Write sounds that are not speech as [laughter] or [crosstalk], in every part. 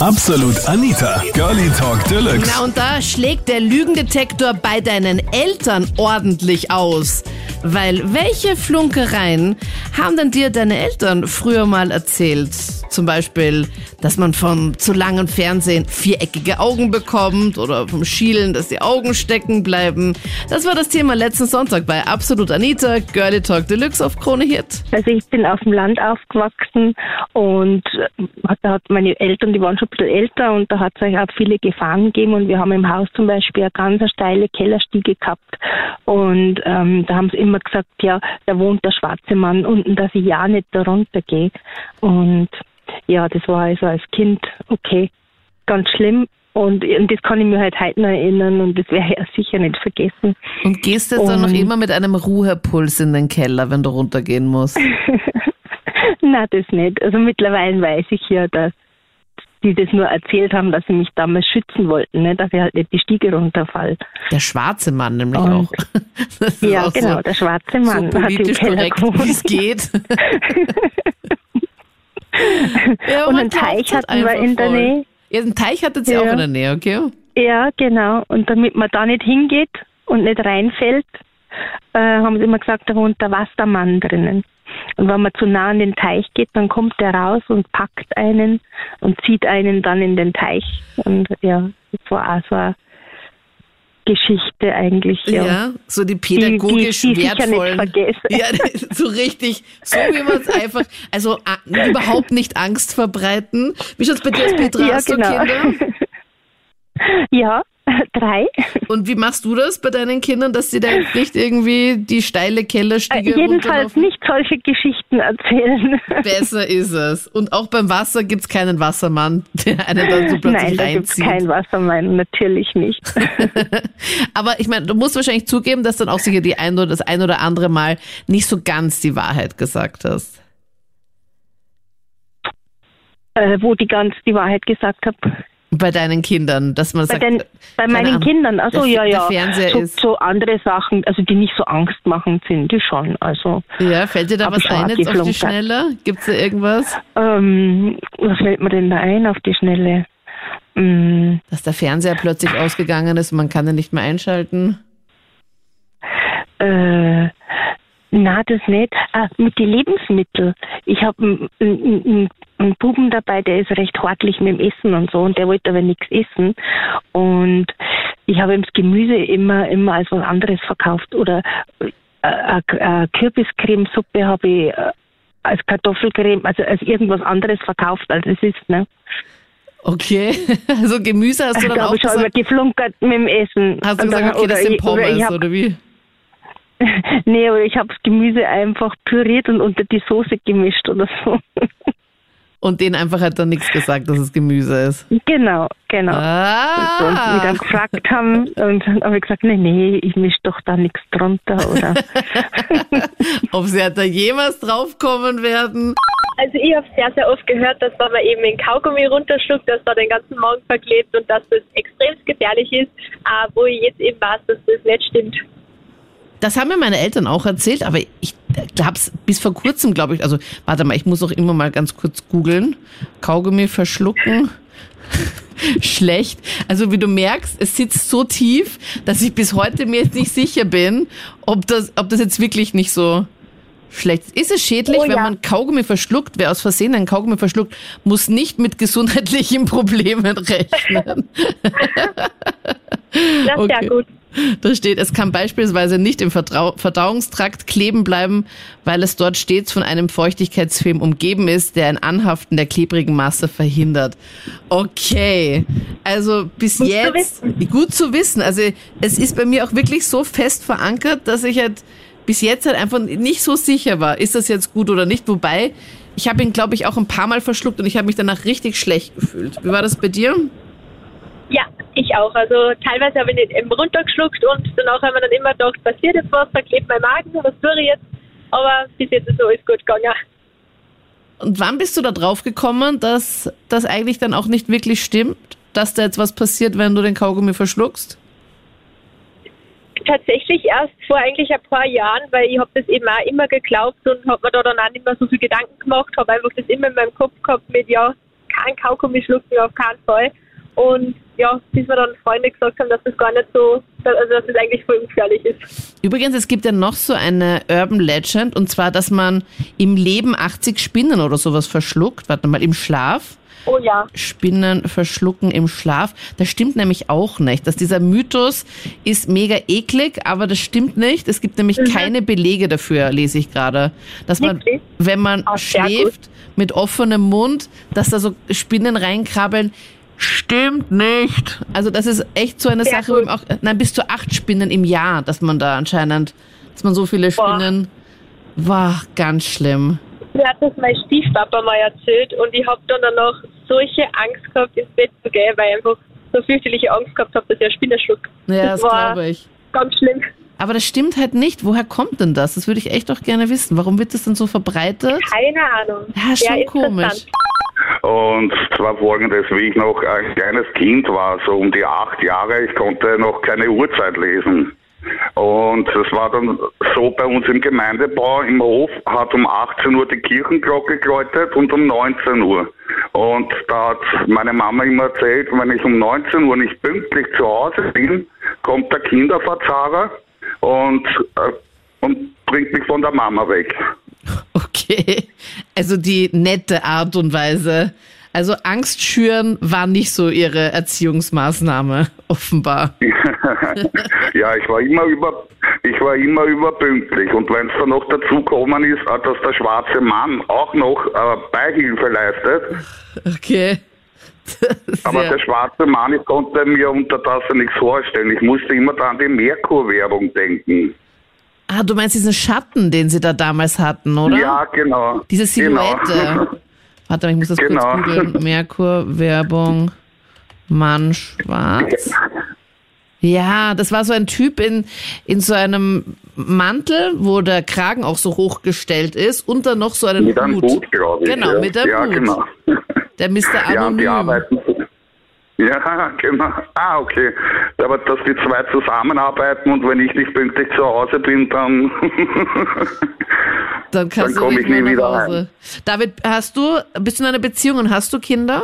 Absolut Anita, Girlie Talk Deluxe. Na und da schlägt der Lügendetektor bei deinen Eltern ordentlich aus. Weil welche Flunkereien haben denn dir deine Eltern früher mal erzählt? Zum Beispiel, dass man vom zu langen Fernsehen viereckige Augen bekommt oder vom Schielen, dass die Augen stecken bleiben. Das war das Thema letzten Sonntag bei Absolut Anita, Girlie Talk Deluxe auf Krone Hit. Also ich bin auf dem Land aufgewachsen und da hat meine Eltern, die waren schon bisschen älter und da hat es auch viele Gefahren gegeben und wir haben im Haus zum Beispiel eine ganz steile Kellerstiege gehabt und ähm, da haben sie immer gesagt, ja, da wohnt der schwarze Mann unten, dass ich ja nicht da runtergehe und ja, das war also als Kind okay, ganz schlimm. Und, und das kann ich mir halt heute noch erinnern und das werde ich auch sicher nicht vergessen. Und gehst du jetzt dann noch immer mit einem Ruhepuls in den Keller, wenn du runtergehen musst? [laughs] Nein, das nicht. Also mittlerweile weiß ich ja, dass die das nur erzählt haben, dass sie mich damals schützen wollten, ne? dass ich halt nicht die Stiege runterfall. Der schwarze Mann nämlich Und- auch. [laughs] Ja, auch genau, so, der schwarze Mann so hat im politisch korrekt, wie es geht. [laughs] ja, Und einen Teich halt hatten wir in der voll. Nähe. Ja, einen Teich hattet ihr Ja. auch in der Nähe, okay? Ja, genau. Und damit man da nicht hingeht und nicht reinfällt, äh, haben sie immer gesagt, da wohnt der Wassermann drinnen. Und wenn man zu nah an den Teich geht, dann kommt der raus und packt einen und zieht einen dann in den Teich. Und ja, das war auch so eine Geschichte eigentlich. Ja, Ja. so die die, pädagogisch die ich sicher nicht wertvollen. Ja, [laughs] so richtig, so wie man es [laughs] einfach, also überhaupt nicht Angst verbreiten. Wie schaut's bei dir aus, Petra? Ja, genau. Kinder? [laughs] Ja, [laughs] drei. Und wie machst du das bei deinen Kindern, dass sie da jetzt nicht irgendwie die steile Äh, Kellerstiege jedenfalls runterlaufen? nicht solche Geschichten erzählen. [laughs] Besser ist es. Und auch beim Wasser gibt's keinen Wassermann, [laughs] der einen dann so plötzlich Nein, da gibt es reinzieht. kein Wassermann, natürlich nicht. Aber ich meine, du musst wahrscheinlich zugeben, dass dann auch sicher die ein oder das ein oder andere Mal nicht so ganz die Wahrheit gesagt hast. äh, wo die ganz die Wahrheit gesagt habe. Bei deinen Kindern, dass man Bei, sagt, den, bei meinen Ahnung, Kindern, also der- ja, ja. Fernseher so, ist- so andere Sachen, also die nicht so angstmachend sind, die schon. Also ja, fällt dir da was ein jetzt auf die. Schnelle? Gibt's da irgendwas? ähm, was fällt mir denn da ein auf die Schnelle? Mm, Dass der Fernseher plötzlich ausgegangen ist und man kann den nicht mehr einschalten? äh, na, das nicht. Ah, mit den Lebensmitteln. Ich habe einen einen Buben dabei, der ist recht hortlich mit dem Essen und so und der wollte aber nichts essen. Und ich habe ihm das Gemüse immer, immer als was anderes verkauft. Oder äh, eine eine Kürbiscremesuppe habe ich äh, als Kartoffelcreme, also als irgendwas anderes verkauft, als es ist. Ne? Okay, [laughs] also Gemüse hast du dann Da auch habe ich schon immer geflunkert mit dem Essen. hast du gesagt, okay, das oder sind ich- oder Pommes, ich hab- oder wie? [laughs] Nee, aber ich habe das Gemüse einfach püriert und unter die Soße gemischt oder so. [laughs] Und denen einfach halt dann nichts gesagt, dass es Gemüse ist. genau, genau. Und uns Ah, wieder gefragt haben und dann habe ich gesagt, nee, nee, ich misch doch da nichts drunter oder [laughs] ob sie halt da jemals draufkommen werden. Also ich habe sehr, sehr oft gehört, dass wenn man eben den Kaugummi runterschluckt, dass da den ganzen Magen verklebt und dass das extrem gefährlich ist, äh, wo ich jetzt eben weiß, dass das nicht stimmt. Das haben mir meine Eltern auch erzählt, aber ich hab's bis vor kurzem, glaube ich, also warte mal, ich muss auch immer mal ganz kurz googeln. Kaugummi verschlucken. [laughs] Schlecht. Also wie du merkst, es sitzt so tief, dass ich bis heute mir jetzt nicht sicher bin, ob das, ob das jetzt wirklich nicht so schlecht ist. Ist es schädlich, Oh wenn ja. man Kaugummi verschluckt? Wer aus Versehen einen Kaugummi verschluckt, muss nicht mit gesundheitlichen [laughs] Problemen rechnen. Das ist Okay. sehr gut. [laughs] Da steht, es kann beispielsweise nicht im Vertrau Verdauungstrakt kleben bleiben, weil es dort stets von einem Feuchtigkeitsfilm umgeben ist, der ein Anhaften der klebrigen Masse verhindert. Okay, also bis Gut zu jetzt gut zu wissen. Also es ist bei mir auch wirklich so fest verankert, dass ich halt bis jetzt halt einfach nicht so sicher war, ist das jetzt gut oder nicht. Wobei ich habe ihn, glaube ich, auch ein paar Mal verschluckt und ich habe mich danach richtig schlecht gefühlt. Wie war das bei dir? Ich auch. Also teilweise habe ich nicht eben runtergeschluckt und danach haben wir dann immer gedacht, passiert jetzt was, da klebt mein Magen, was tue ich jetzt? Aber bis jetzt ist alles gut gegangen. Und wann bist du da drauf gekommen, dass das eigentlich dann auch nicht wirklich stimmt, dass da jetzt was passiert, wenn du den Kaugummi verschluckst? Tatsächlich erst vor eigentlich ein paar Jahren, weil ich habe das eben auch immer geglaubt und habe mir da dann auch nicht mehr so viel Gedanken gemacht, habe einfach das immer in meinem Kopf gehabt mit, ja, keinen Kaugummi schlucken, auf keinen Fall. Und ja, bis wir dann Freunde gesagt haben, dass das gar nicht so, also dass das eigentlich voll ungefährlich ist. Übrigens, es gibt ja noch so eine Urban Legend, und zwar, dass man im Leben 80 Spinnen oder sowas verschluckt. Warte mal, im Schlaf. Oh ja. Spinnen verschlucken im Schlaf. Das stimmt nämlich auch nicht. Dass dieser Mythos ist mega eklig, aber das stimmt nicht. Es gibt nämlich keine Belege dafür, lese ich gerade. Dass man, Wirklich? wenn man gut. schläft mit offenem Mund, dass da so Spinnen reinkrabbeln. Stimmt nicht. Also das ist echt so eine Sehr Sache, auch, nein, bis zu acht Spinnen im Jahr, dass man da anscheinend, dass man so viele Boah. Spinnen, war ganz schlimm. Mir hat das mein Stiefpapa mal erzählt und ich habe dann danach solche Angst gehabt, ins Bett zu gehen, weil ich einfach so fürchterliche Angst gehabt habe, dass ich einen Spinner schluck. Ja, das war glaube ich. ganz schlimm. Aber das stimmt halt nicht. Woher kommt denn das? Das würde ich echt auch gerne wissen. Warum wird das denn so verbreitet? Keine Ahnung. Ja, schon interessant. komisch. Und zwar folgendes, wie ich noch ein kleines Kind war, so um die acht Jahre, ich konnte noch keine Uhrzeit lesen. Und es war dann so bei uns im Gemeindebau im Hof, hat um 18 Uhr die Kirchenglocke geläutet und um 19 Uhr. Und da hat meine Mama immer erzählt, wenn ich um 19 Uhr nicht pünktlich zu Hause bin, kommt der Kinderverzahrer und, äh, und bringt mich von der Mama weg. [laughs] Okay. Also die nette Art und Weise. Also Angst schüren war nicht so ihre Erziehungsmaßnahme, [laughs] offenbar. [laughs] ja, ich war immer über, ich war immer überpünktlich. Und wenn es dann noch dazu gekommen ist, dass der schwarze Mann auch noch äh, Beihilfe leistet, Okay. Aber der schwarze Mann, ich konnte mir unter das nichts vorstellen. Ich musste immer an die Merkur-Werbung denken. ah, du meinst diesen Schatten, den sie da damals hatten, oder? Ja, genau. Diese Silhouette. Genau. Warte mal, ich muss das Genau. kurz googeln. [laughs] Merkur, Werbung, Mann schwarz. Ja, das war so ein Typ in, in so einem Mantel, wo der Kragen auch so hochgestellt ist und dann noch so einen Mit einem Hut. Hut, glaube ich. Genau, ja. mit einem Ja, Hut. genau. Der Mr. Ja, und die Anonym. arbeiten. [laughs] Ja, genau. Ah, okay. Aber dass die zwei zusammenarbeiten und wenn ich nicht pünktlich zu Hause bin, dann. [laughs] dann dann komm du ich nie nach wieder Hause. David, hast du, bist du in einer Beziehung und hast du Kinder?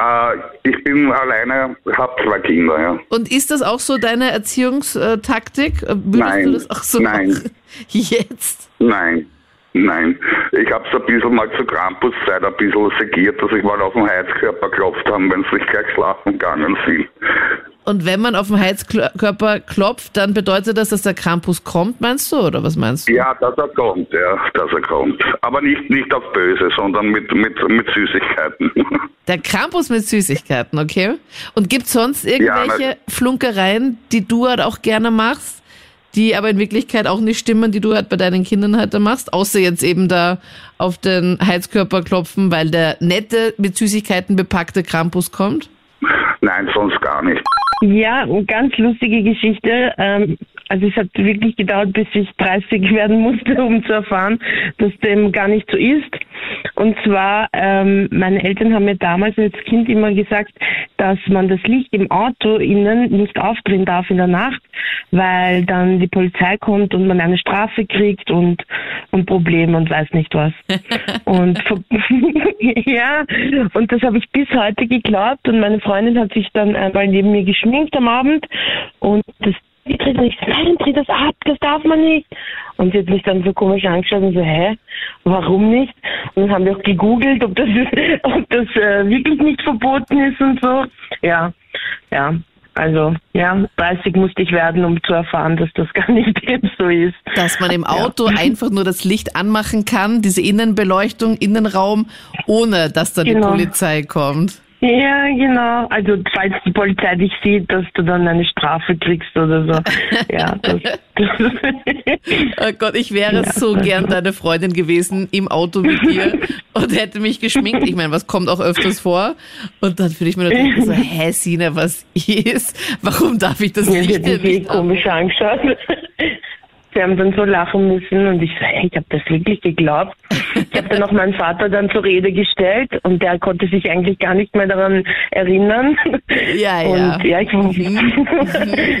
äh, ich bin alleine, hab zwei Kinder, ja. Und ist das auch so deine Erziehungstaktik? Würdest Nein, du das auch so nein. machen? [laughs] Jetzt? Nein. Nein, ich hab's ein bisschen mal zur Krampuszeit ein bisschen segiert, dass ich mal auf den Heizkörper klopft haben, wenn sie nicht gleich schlafen gegangen sind. Und wenn man auf den Heizkörper klopft, dann bedeutet das, dass der Krampus kommt, meinst du? Oder was meinst du? Ja, dass er kommt, ja, dass er kommt. Aber nicht, nicht auf Böse, sondern mit, mit, mit Süßigkeiten. [laughs] Der Krampus mit Süßigkeiten, okay? Und gibt sonst irgendwelche Ja, Flunkereien, die du halt auch gerne machst, die aber in Wirklichkeit auch nicht stimmen, die du halt bei deinen Kindern halt da machst, außer jetzt eben da auf den Heizkörper klopfen, weil der nette, mit Süßigkeiten bepackte Krampus kommt? Nein, sonst gar nicht. Ja, ganz lustige Geschichte. Ähm, also es hat wirklich gedauert, bis ich 30 [laughs] werden musste, um zu erfahren, dass dem gar nicht so ist. Und zwar, ähm, meine Eltern haben mir damals als Kind immer gesagt, dass man das Licht im Auto innen nicht aufdrehen darf in der Nacht, weil dann die Polizei kommt und man eine Strafe kriegt und, und Probleme und weiß nicht was. [laughs] und [laughs] ja, und das habe ich bis heute geglaubt und meine Freundin hat sich dann einmal neben mir geschminkt am Abend und das die dreht und ich so, nein, dreh das ab, das darf man nicht. Und sie hat mich dann so komisch angeschaut und so, hä, warum nicht? Und dann haben wir auch gegoogelt, ob das, [laughs] ob das äh, wirklich nicht verboten ist und so. Ja, ja. Also, ja, 30 musste ich werden, um zu erfahren, dass das [laughs] gar nicht so ist. Dass man im Auto einfach nur das Licht anmachen kann, diese Innenbeleuchtung, Innenraum, ohne dass da die Genau. Polizei kommt. Ja, genau. Also falls die Polizei dich sieht, dass du dann eine Strafe kriegst oder so. [laughs] Ja, das, das Oh Gott, ich wäre Ja. so gern deine Freundin gewesen im Auto mit [laughs] dir und hätte mich geschminkt. Ich meine, was kommt auch öfters vor? Und dann würde ich mir natürlich so, [laughs] hä, Sina, was ist? Warum darf ich das eh nicht an? komisch angeschaut. Sie haben dann so lachen müssen und ich so, hey, ich habe das wirklich geglaubt. Ich habe dann auch meinen Vater dann zur Rede gestellt und der konnte sich eigentlich gar nicht mehr daran erinnern. Ja, ja. Und ja, ich, Mhm.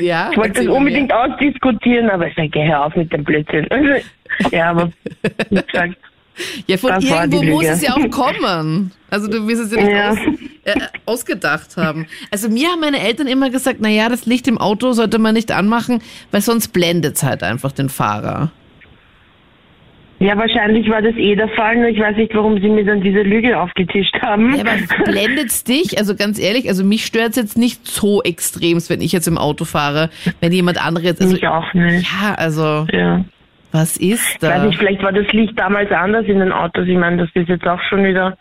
[laughs] Ja, ich wollte das mir unbedingt mehr. ausdiskutieren, aber ich sage, geh hör auf mit dem Blödsinn. [laughs] Ja, aber wie gesagt, Ja, von Das irgendwo muss es ja auch kommen. Also du wirst es ja nicht Ja. Aus, äh, ausgedacht haben. Also mir haben meine Eltern immer gesagt, na ja, das Licht im Auto sollte man nicht anmachen, weil sonst blendet es halt einfach den Fahrer. Ja, wahrscheinlich war das eh der Fall, nur ich weiß nicht, warum sie mir dann diese Lüge aufgetischt haben. Ja, aber blendet's dich? Also ganz ehrlich, also mich stört's jetzt nicht so extremst, wenn ich jetzt im Auto fahre, wenn jemand andere jetzt, also, Mich auch nicht. ja, also, Ja. Was ist Ich weiß da? nicht, vielleicht war das Licht damals anders in den Autos. Ich meine, das ist jetzt auch schon wieder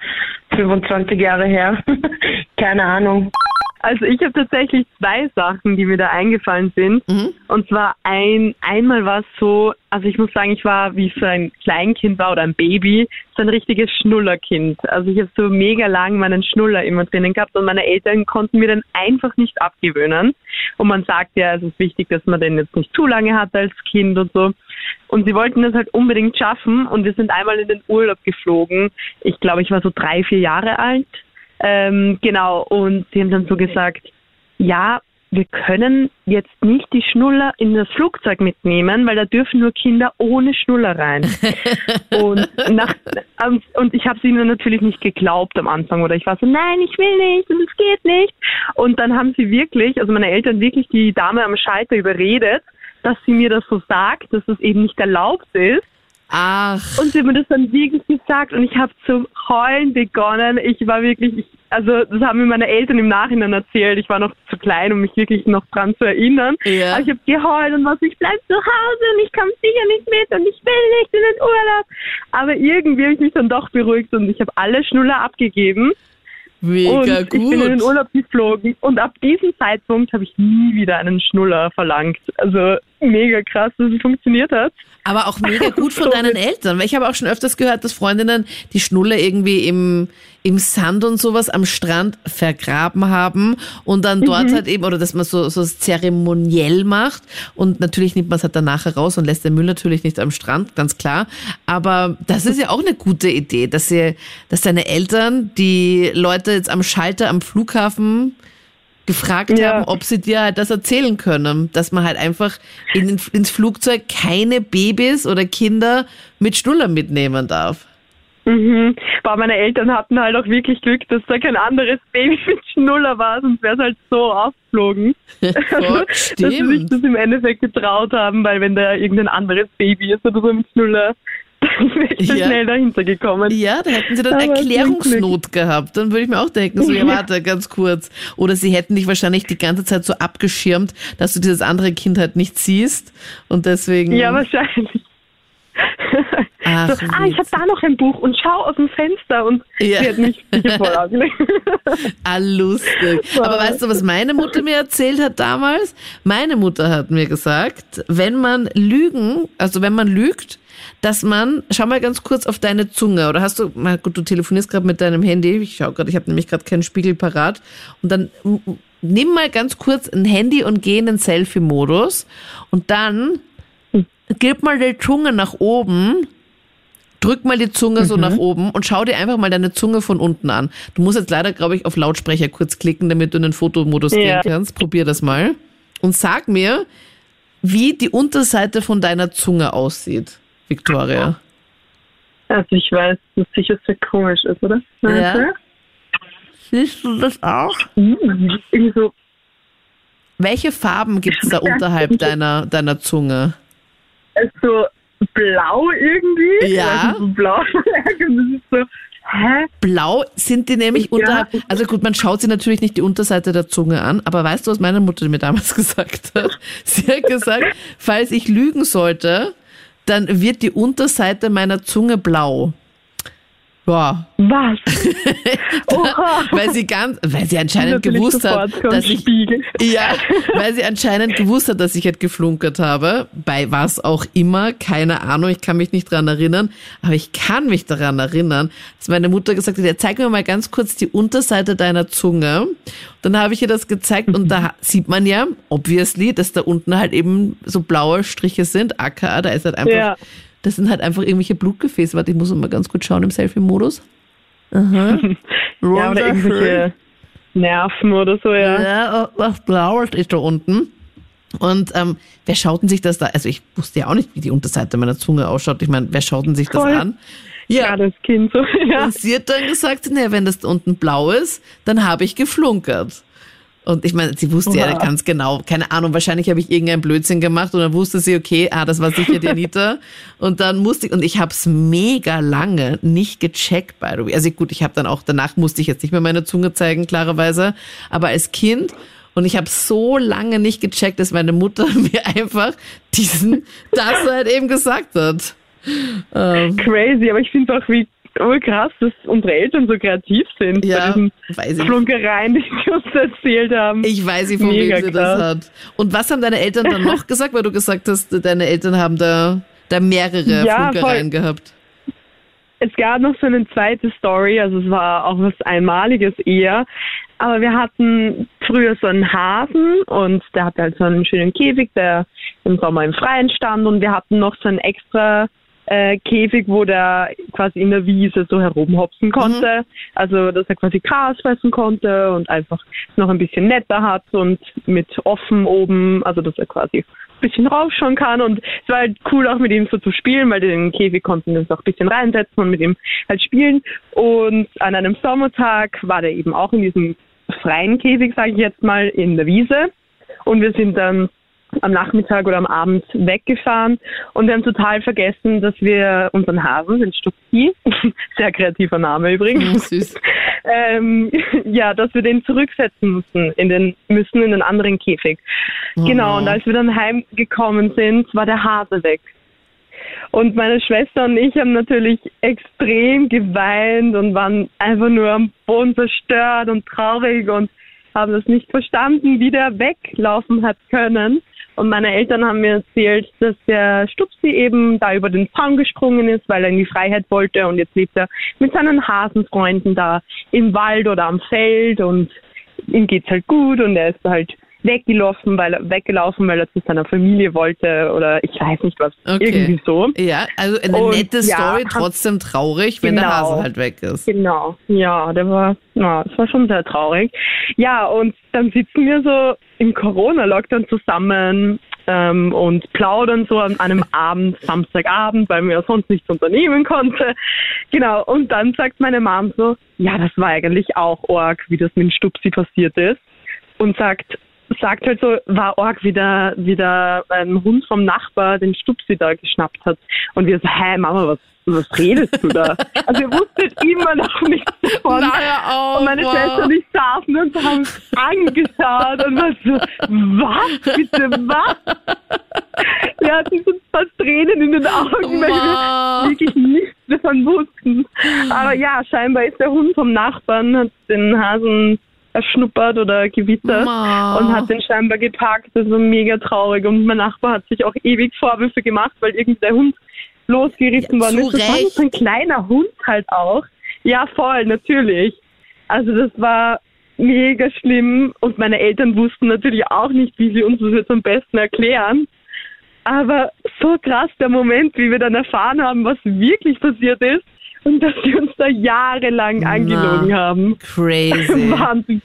25 Jahre her. [laughs] Keine Ahnung. Also ich habe tatsächlich zwei Sachen, die mir da eingefallen sind. Mhm. Und zwar ein einmal war es so, also ich muss sagen, ich war wie so ein Kleinkind war oder ein Baby, so ein richtiges Schnullerkind. Also ich habe so mega lang meinen Schnuller immer drinnen gehabt und meine Eltern konnten mir den einfach nicht abgewöhnen. Und man sagt ja, es ist wichtig, dass man den jetzt nicht zu lange hat als Kind und so. Und sie wollten das halt unbedingt schaffen und wir sind einmal in den Urlaub geflogen. Ich glaube, ich war so drei, vier Jahre alt. Ähm, genau, und sie haben dann so gesagt, ja, wir können jetzt nicht die Schnuller in das Flugzeug mitnehmen, weil da dürfen nur Kinder ohne Schnuller rein. [laughs] und, nach, ähm, und ich habe es ihnen natürlich nicht geglaubt am Anfang oder ich war so, nein, ich will nicht und es geht nicht. Und dann haben sie wirklich, also meine Eltern wirklich die Dame am Schalter überredet, dass sie mir das so sagt, dass das eben nicht erlaubt ist. Ach, Und sie haben mir das dann wirklich gesagt und ich habe zu heulen begonnen. Ich war wirklich, ich, also das haben mir meine Eltern im Nachhinein erzählt. Ich war noch zu klein, um mich wirklich noch dran zu erinnern. Ja. Aber ich habe geheult und was, ich bleib zu Hause und ich komme sicher nicht mit und ich will nicht in den Urlaub. Aber irgendwie habe ich mich dann doch beruhigt und ich habe alle Schnuller abgegeben. mega und ich bin in den gut. Urlaub geflogen und ab diesem Zeitpunkt habe ich nie wieder einen Schnuller verlangt. Also mega krass, dass es funktioniert hat. Aber auch mega [laughs] gut von deinen Eltern, weil ich habe auch schon öfters gehört, dass Freundinnen die Schnuller irgendwie im, im Sand und sowas am Strand vergraben haben und dann dort halt eben, oder dass man so, so zeremoniell macht und natürlich nimmt man es halt danach heraus und lässt den Müll natürlich nicht am Strand, ganz klar. Aber das ist ja auch eine gute Idee, dass sie, dass deine Eltern die Leute jetzt am Schalter am Flughafen gefragt Ja. haben, ob sie dir halt das erzählen können, dass man halt einfach in, ins Flugzeug keine Babys oder Kinder mit Schnuller mitnehmen darf. Mhm. Aber meine Eltern hatten halt auch wirklich Glück, dass da kein anderes Baby [laughs] mit Schnuller war, sonst wäre es halt so aufgeflogen. Voll, [laughs] [laughs] dass sie sich das im Endeffekt getraut haben, weil wenn da irgendein anderes Baby ist oder so mit Schnuller, ich da Ja. schnell dahinter gekommen. Ja, da hätten sie dann Aber Erklärungsnot gehabt. Dann würde ich mir auch denken, so, ja, warte, ganz kurz. Oder sie hätten dich wahrscheinlich die ganze Zeit so abgeschirmt, dass du dieses andere Kind halt nicht siehst. Und deswegen. Ja, wahrscheinlich. Ach, so, ah, ich habe da noch ein Buch und schau aus dem Fenster und Ja. sie hat mich [laughs] voll angelegt. Ah, lustig. Aber weißt du, was meine Mutter mir erzählt hat damals? Meine Mutter hat mir gesagt, wenn man lügen, also wenn man lügt, dass man, schau mal ganz kurz auf deine Zunge, oder hast du, na gut, du telefonierst gerade mit deinem Handy, ich schau gerade, ich habe nämlich gerade keinen Spiegel parat, und dann nimm mal ganz kurz ein Handy und geh in den Selfie-Modus und dann gib mal die Zunge nach oben Drück mal die Zunge so nach oben und schau dir einfach mal deine Zunge von unten an. Du musst jetzt leider, glaube ich, auf Lautsprecher kurz klicken, damit du in den Fotomodus Ja. gehen kannst. Probier das mal. Und sag mir, wie die Unterseite von deiner Zunge aussieht, Victoria. Also ich weiß, dass sicher sehr komisch ist, oder? Ja. Siehst du das auch? Mhm. Irgendwie so, Welche Farben gibt's da [laughs] unterhalb deiner, deiner Zunge? so blau irgendwie. Ja. Also so blau. [laughs] So, hä? Blau sind die nämlich Ja. unterhalb. Also gut, man schaut sich natürlich nicht die Unterseite der Zunge an, aber weißt du, was meine Mutter mir damals [laughs] gesagt hat? Sie hat gesagt, falls ich lügen sollte, dann wird die Unterseite meiner Zunge blau. Ja, Was? [laughs] Oha. weil sie ganz, weil sie anscheinend gewusst hat, dass ich Spiegel. ja, weil sie anscheinend gewusst hat, dass ich halt geflunkert habe, bei was auch immer, keine Ahnung, ich kann mich nicht dran erinnern, aber ich kann mich daran erinnern, dass meine Mutter gesagt hat, ja, zeig mir mal ganz kurz die Unterseite deiner Zunge. Dann habe ich ihr das gezeigt und da [laughs] sieht man ja, obviously, dass da unten halt eben so blaue Striche sind, aka, da ist halt einfach, Ja. Das sind halt einfach irgendwelche Blutgefäße. Warte, ich muss mal ganz kurz schauen im Selfie-Modus. Aha. [laughs] Ja, oder irgendwelche Nerven oder so, ja. Ja, was Blaues ist da unten. Und ähm, wer schaut denn sich das da? Also ich wusste ja auch nicht, wie die Unterseite meiner Zunge ausschaut. Ich meine, wer schaut denn sich das Voll. an? Ja. Als Kind so. [laughs] Ja. Und sie hat dann gesagt, naja, wenn das da unten blau ist, dann habe ich geflunkert. Und ich meine, sie wusste ja Wow. ganz genau, keine Ahnung, wahrscheinlich habe ich irgendeinen Blödsinn gemacht und dann wusste sie, okay, ah, das war sicher die [laughs] Anita. und dann musste ich, und ich habe es mega lange nicht gecheckt, by the way. Also gut, ich habe dann auch, danach musste ich jetzt nicht mehr meine Zunge zeigen, klarerweise. Aber als Kind, und ich habe so lange nicht gecheckt, dass meine Mutter [laughs] mir einfach diesen, das halt eben gesagt hat. Ähm, Crazy, aber ich finde auch, wie oh, krass, dass unsere Eltern so kreativ sind Ja, bei diesen weiß ich. Flunkereien, die sie uns erzählt haben. Ich weiß nicht, von Mega wem sie das krass. hat. Und was haben deine Eltern dann noch [laughs] gesagt, weil du gesagt hast, deine Eltern haben da, da mehrere Ja, Flunkereien voll. gehabt. Es gab noch so eine zweite Story, also es war auch was Einmaliges eher. Aber wir hatten früher so einen Hasen und der hatte halt so einen schönen Käfig, der im Sommer im Freien stand und wir hatten noch so einen extra äh, Käfig, wo der quasi in der Wiese so herumhopsen konnte. Also, dass er quasi Gras fressen konnte und einfach noch ein bisschen netter hat und mit offen oben, also dass er quasi ein bisschen rausschauen kann. Und es war halt cool auch mit ihm so zu spielen, weil den Käfig konnten wir uns auch ein bisschen reinsetzen und mit ihm halt spielen. Und an einem Sommertag war der eben auch in diesem freien Käfig, sage ich jetzt mal, in der Wiese. Und wir sind dann am Nachmittag oder am Abend weggefahren und wir haben total vergessen, dass wir unseren Hasen, den Stucki, [laughs] sehr kreativer Name übrigens, [laughs] Süß. ähm, ja, dass wir den zurücksetzen mussten in den müssen in den anderen Käfig. Genau. Und als wir dann heimgekommen sind, war der Hase weg. Und meine Schwester und ich haben natürlich extrem geweint und waren einfach nur am Boden zerstört und traurig und haben das nicht verstanden, wie der weglaufen hat können. Und meine Eltern haben mir erzählt, dass der Stupsi eben da über den Zaun gesprungen ist, weil er in die Freiheit wollte und jetzt lebt er mit seinen Hasenfreunden da im Wald oder am Feld und ihm geht's halt gut und er ist halt weggelaufen, weil er weggelaufen, weil er zu seiner Familie wollte oder ich weiß nicht was, Okay. irgendwie so. Ja, also eine Und nette ja, Story, hab- trotzdem traurig, wenn der Genau. Hase halt weg ist. Genau, ja, der war, ja, das war schon sehr traurig. Ja, und dann sitzen wir so im Corona-Lockdown zusammen ähm, und plaudern so an einem Abend, Samstagabend, weil man ja sonst nichts unternehmen konnte. Genau, und dann sagt meine Mom so, ja, das war eigentlich auch Org, wie das mit dem Stupsi passiert ist. Und sagt, sagt halt so, war Org, wie der, wie der ähm, Hund vom Nachbar den Stupsi da geschnappt hat. Und wir so, hä, Mama, was, was redest du da? Also ihr wusstet immer noch nichts davon. Na, hör auf, und meine wow. Schwester und ich saßen und haben angeschaut und war so, was, bitte, was? Wir hatten so fast Tränen in den Augen, weil Wow. wir wirklich nichts davon wussten. Aber ja, scheinbar ist der Hund vom Nachbarn, hat den Hasen erschnuppert oder gewittert Wow. und hat den scheinbar gepackt. Das war mega traurig. Und mein Nachbar hat sich auch ewig Vorwürfe gemacht, weil irgendwie der Hund losgerissen Ja, worden ist. Das war so ein kleiner Hund halt auch. Ja, voll, natürlich. Also das war mega schlimm und meine Eltern wussten natürlich auch nicht, wie sie uns das jetzt am besten erklären. Aber so krass der Moment, wie wir dann erfahren haben, was wirklich passiert ist und dass sie uns da jahrelang angelogen haben. Crazy. [laughs] Wahnsinn.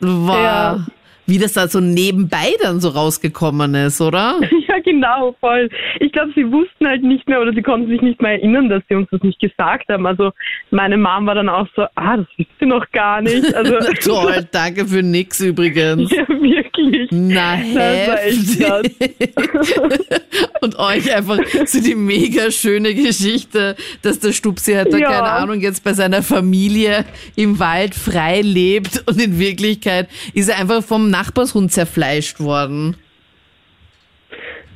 Wow. Ja. Wie das da so nebenbei dann so rausgekommen ist, oder? [laughs] Ja, [laughs] genau, voll. Ich glaube, sie wussten halt nicht mehr oder sie konnten sich nicht mehr erinnern, dass sie uns das nicht gesagt haben. Also meine Mom war dann auch so, ah, das wisst ihr noch gar nicht. Also [laughs] [laughs] Toll, danke für nix übrigens. ja, wirklich. Na, heftig. Und euch einfach so die mega schöne Geschichte, dass der Stupsi halt da, Ja. keine Ahnung, jetzt bei seiner Familie im Wald frei lebt und in Wirklichkeit ist er einfach vom Nachbarshund zerfleischt worden.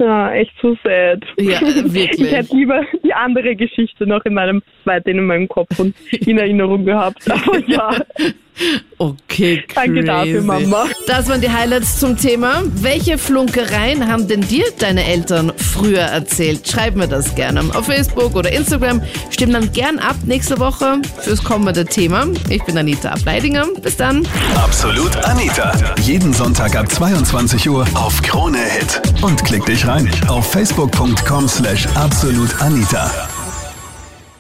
Ja, echt so sad. Ja, wirklich. [laughs] Ich hätte lieber die andere Geschichte noch in meinem, weiter in meinem Kopf und in Erinnerung gehabt. Aber ja, [laughs] Okay, crazy. Danke dafür, Mama. Das waren die Highlights zum Thema. Welche Flunkereien haben denn dir deine Eltern früher erzählt? Schreib mir das gerne auf Facebook oder Instagram. Stimm dann gern ab nächste Woche fürs kommende Thema. Ich bin Anita Ableidinger. Bis dann. Absolut Anita. Jeden Sonntag ab 22 Uhr auf Krone Hit. Und klick dich rein auf facebook.com slash absolutanita.